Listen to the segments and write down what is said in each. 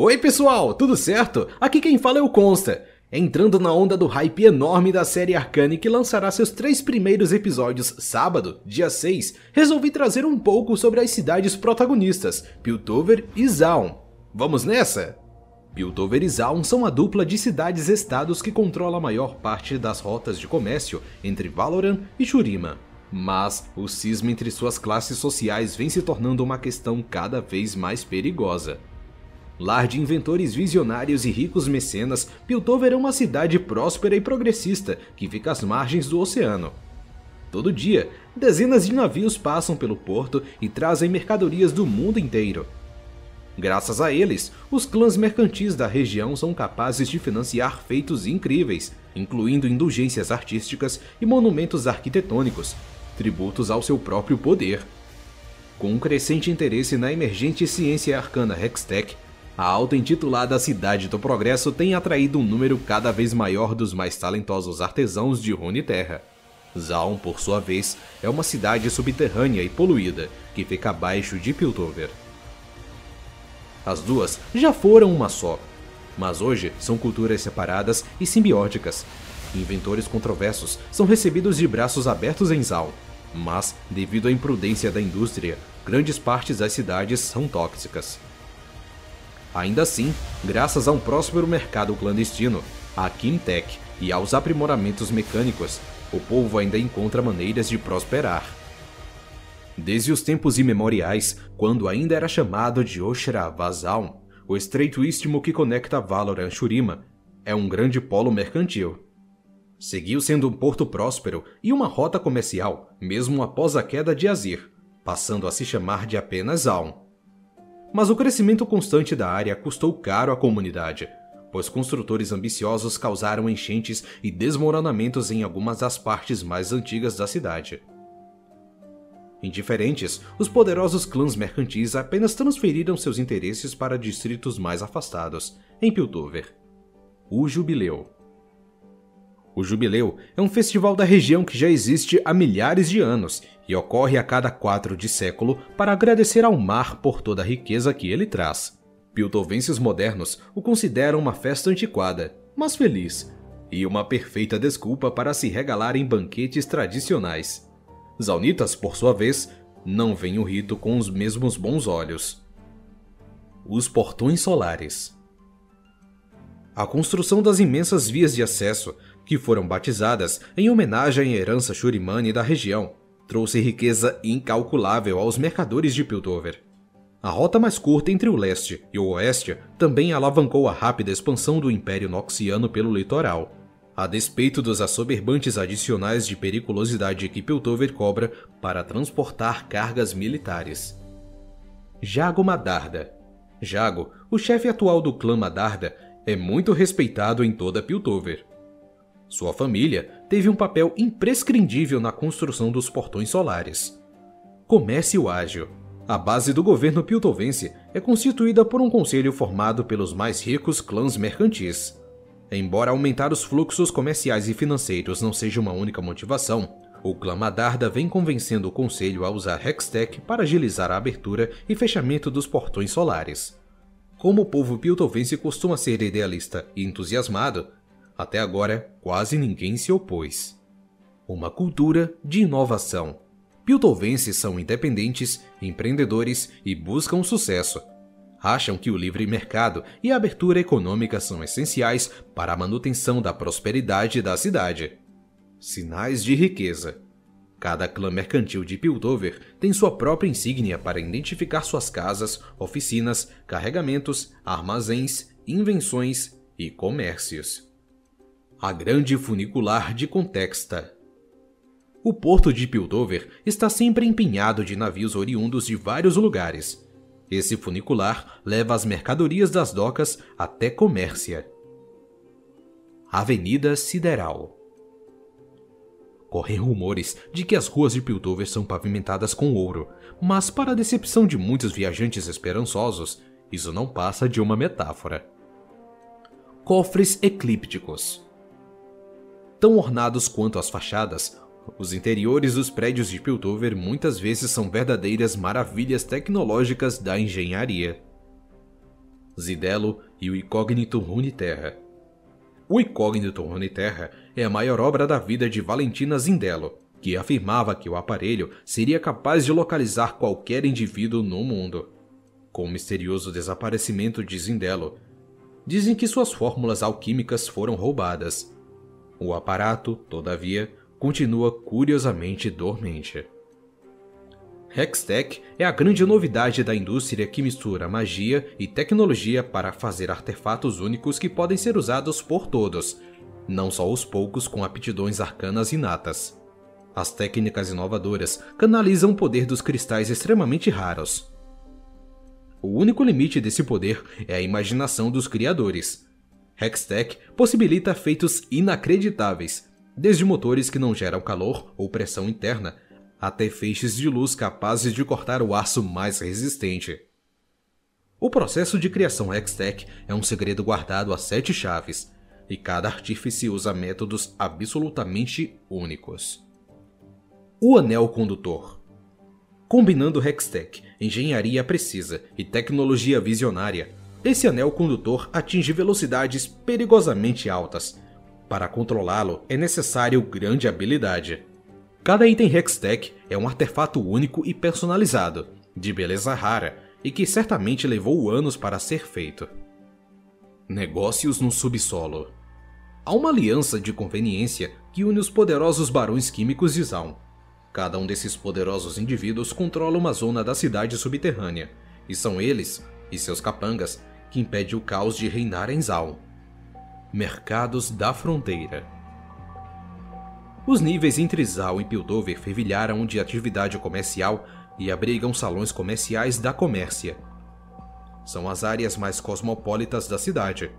Oi pessoal, tudo certo? Aqui quem fala é o Consta. Entrando na onda do hype enorme da série Arcane que lançará seus três primeiros episódios sábado, dia 6, resolvi trazer um pouco sobre as cidades protagonistas, Piltover e Zaun. Vamos nessa? Piltover e Zaun são a dupla de cidades-estados que controla a maior parte das rotas de comércio entre Valoran e Shurima. Mas o cisma entre suas classes sociais vem se tornando uma questão cada vez mais perigosa. Lar de inventores visionários e ricos mecenas, Piltover é uma cidade próspera e progressista que fica às margens do oceano. Todo dia, dezenas de navios passam pelo porto e trazem mercadorias do mundo inteiro. Graças a eles, os clãs mercantis da região são capazes de financiar feitos incríveis, incluindo indulgências artísticas e monumentos arquitetônicos, tributos ao seu próprio poder. Com um crescente interesse na emergente ciência arcana Hextech, a auto-intitulada Cidade do Progresso tem atraído um número cada vez maior dos mais talentosos artesãos de Runeterra. Zaun, por sua vez, é uma cidade subterrânea e poluída, que fica abaixo de Piltover. As duas já foram uma só, mas hoje são culturas separadas e simbióticas. Inventores controversos são recebidos de braços abertos em Zaun, mas, devido à imprudência da indústria, grandes partes das cidades são tóxicas. Ainda assim, graças a um próspero mercado clandestino, à Kimtech e aos aprimoramentos mecânicos, o povo ainda encontra maneiras de prosperar. Desde os tempos imemoriais, quando ainda era chamado de Oshra Vazal, o estreito istmo que conecta Valorant Shurima é um grande polo mercantil. Seguiu sendo um porto próspero e uma rota comercial, mesmo após a queda de Azir, passando a se chamar de apenas Alm. Mas o crescimento constante da área custou caro à comunidade, pois construtores ambiciosos causaram enchentes e desmoronamentos em algumas das partes mais antigas da cidade. Indiferentes, os poderosos clãs mercantis apenas transferiram seus interesses para distritos mais afastados, em Piltover. O Jubileu o Jubileu é um festival da região que já existe há milhares de anos e ocorre a cada quatro de século para agradecer ao mar por toda a riqueza que ele traz. Piltovenses modernos o consideram uma festa antiquada, mas feliz, e uma perfeita desculpa para se regalar em banquetes tradicionais. Zaunitas, por sua vez, não veem o rito com os mesmos bons olhos. Os portões solares. A construção das imensas vias de acesso que foram batizadas em homenagem à herança Shurimani da região, trouxe riqueza incalculável aos mercadores de Piltover. A rota mais curta entre o leste e o oeste também alavancou a rápida expansão do Império Noxiano pelo litoral, a despeito dos assoberbantes adicionais de periculosidade que Piltover cobra para transportar cargas militares. Jago Madarda Jago, o chefe atual do clã Madarda, é muito respeitado em toda Piltover. Sua família teve um papel imprescindível na construção dos portões solares. Comércio ágil. A base do governo piltovense é constituída por um conselho formado pelos mais ricos clãs mercantis. Embora aumentar os fluxos comerciais e financeiros não seja uma única motivação, o clã Madarda vem convencendo o conselho a usar Hextech para agilizar a abertura e fechamento dos portões solares. Como o povo piltovense costuma ser idealista e entusiasmado, até agora, quase ninguém se opôs. Uma cultura de inovação. Piltovenses são independentes, empreendedores e buscam sucesso. Acham que o livre mercado e a abertura econômica são essenciais para a manutenção da prosperidade da cidade. Sinais de riqueza. Cada clã mercantil de Piltover tem sua própria insígnia para identificar suas casas, oficinas, carregamentos, armazéns, invenções e comércios a grande funicular de Contexta. O porto de Piltover está sempre empenhado de navios oriundos de vários lugares. Esse funicular leva as mercadorias das docas até Comércia. Avenida Sideral Correm rumores de que as ruas de Piltover são pavimentadas com ouro, mas para a decepção de muitos viajantes esperançosos, isso não passa de uma metáfora. Cofres eclípticos tão ornados quanto as fachadas, os interiores dos prédios de Piltover muitas vezes são verdadeiras maravilhas tecnológicas da engenharia. Zidelo e o Incógnito Runeterra. O Incógnito Runeterra é a maior obra da vida de Valentina Zindelo, que afirmava que o aparelho seria capaz de localizar qualquer indivíduo no mundo. Com o misterioso desaparecimento de Zindelo, dizem que suas fórmulas alquímicas foram roubadas. O aparato, todavia, continua curiosamente dormente. Hextech é a grande novidade da indústria que mistura magia e tecnologia para fazer artefatos únicos que podem ser usados por todos, não só os poucos com aptidões arcanas inatas. As técnicas inovadoras canalizam o poder dos cristais extremamente raros. O único limite desse poder é a imaginação dos criadores. Hextech possibilita feitos inacreditáveis, desde motores que não geram calor ou pressão interna até feixes de luz capazes de cortar o aço mais resistente. O processo de criação Hextech é um segredo guardado a sete chaves, e cada artífice usa métodos absolutamente únicos. O Anel Condutor Combinando Hextech, engenharia precisa e tecnologia visionária, esse anel condutor atinge velocidades perigosamente altas. Para controlá-lo é necessário grande habilidade. Cada item Hextech é um artefato único e personalizado, de beleza rara e que certamente levou anos para ser feito. Negócios no subsolo. Há uma aliança de conveniência que une os poderosos barões químicos de Zaun. Cada um desses poderosos indivíduos controla uma zona da cidade subterrânea, e são eles e seus capangas que impedem o caos de reinar em Zaun. Mercados da Fronteira os níveis entre Zal e Piltover fervilharam de atividade comercial e abrigam salões comerciais da comércia. São as áreas mais cosmopolitas da cidade,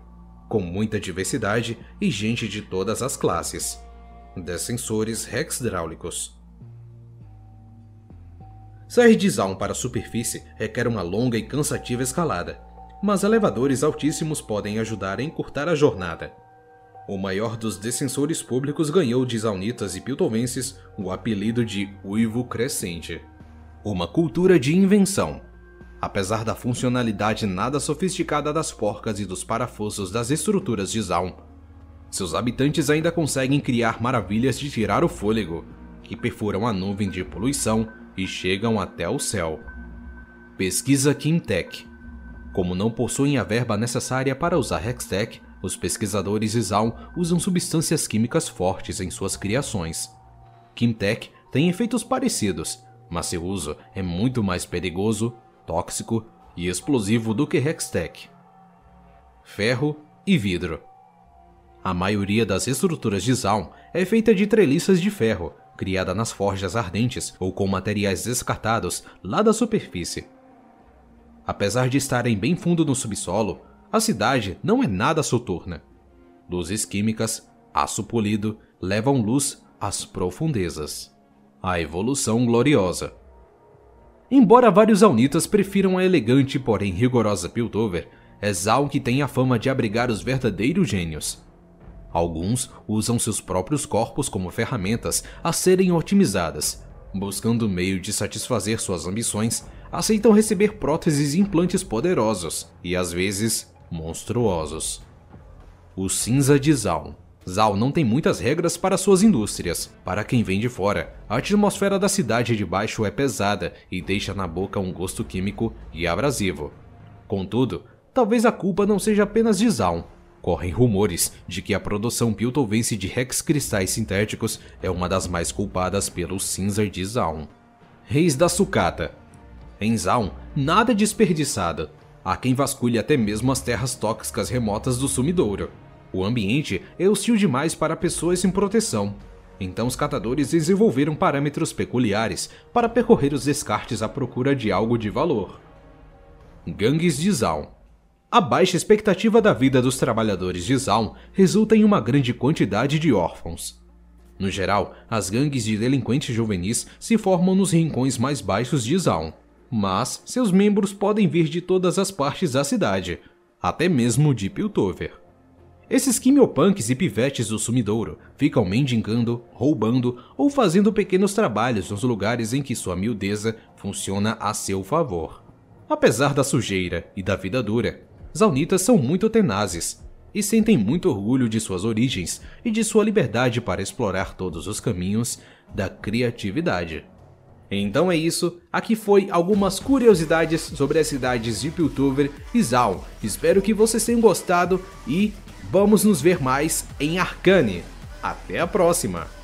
com muita diversidade e gente de todas as classes. Descensores hexdráulicos. Sair de Zaun para a superfície requer uma longa e cansativa escalada, mas elevadores altíssimos podem ajudar a encurtar a jornada. O maior dos descensores públicos ganhou de Zaunitas e Piltovenses o apelido de Uivo Crescente. Uma cultura de invenção. Apesar da funcionalidade nada sofisticada das porcas e dos parafusos das estruturas de Zaun, seus habitantes ainda conseguem criar maravilhas de tirar o fôlego, que perfuram a nuvem de poluição e chegam até o céu. Pesquisa Kimtech. Como não possuem a verba necessária para usar Hextech, os pesquisadores Zaun usam substâncias químicas fortes em suas criações. Kimtech tem efeitos parecidos, mas seu uso é muito mais perigoso, tóxico e explosivo do que Hextech. Ferro e vidro. A maioria das estruturas de Zaun é feita de treliças de ferro, criada nas forjas ardentes ou com materiais descartados lá da superfície. Apesar de estarem bem fundo no subsolo, a cidade não é nada soturna. Luzes químicas, aço polido, levam luz às profundezas. A evolução gloriosa. Embora vários Aunitas prefiram a elegante porém rigorosa Piltover, é Zaun que tem a fama de abrigar os verdadeiros gênios. Alguns usam seus próprios corpos como ferramentas a serem otimizadas, buscando meio de satisfazer suas ambições, aceitam receber próteses e implantes poderosos e às vezes monstruosos. O cinza de Zal. Zal não tem muitas regras para suas indústrias. Para quem vem de fora, a atmosfera da cidade de baixo é pesada e deixa na boca um gosto químico e abrasivo. Contudo, talvez a culpa não seja apenas de Zal. Correm rumores de que a produção piltovense de Rex cristais sintéticos é uma das mais culpadas pelo cinza de Zaun. Reis da Sucata Em Zaun, nada é desperdiçado, Há quem vasculhe até mesmo as terras tóxicas remotas do sumidouro. O ambiente é hostil demais para pessoas sem proteção. Então os catadores desenvolveram parâmetros peculiares para percorrer os descartes à procura de algo de valor. Gangues de Zaun A baixa expectativa da vida dos trabalhadores de Zaun resulta em uma grande quantidade de órfãos. No geral, as gangues de delinquentes juvenis se formam nos rincões mais baixos de Zaun mas seus membros podem vir de todas as partes da cidade, até mesmo de Piltover. Esses quimiopunks e pivetes do sumidouro ficam mendigando, roubando ou fazendo pequenos trabalhos nos lugares em que sua miudeza funciona a seu favor. Apesar da sujeira e da vida dura, Zaunitas são muito tenazes e sentem muito orgulho de suas origens e de sua liberdade para explorar todos os caminhos da criatividade. Então é isso, aqui foi algumas curiosidades sobre as cidades de Piltover e Zaun. Espero que vocês tenham gostado e vamos nos ver mais em Arcane. Até a próxima!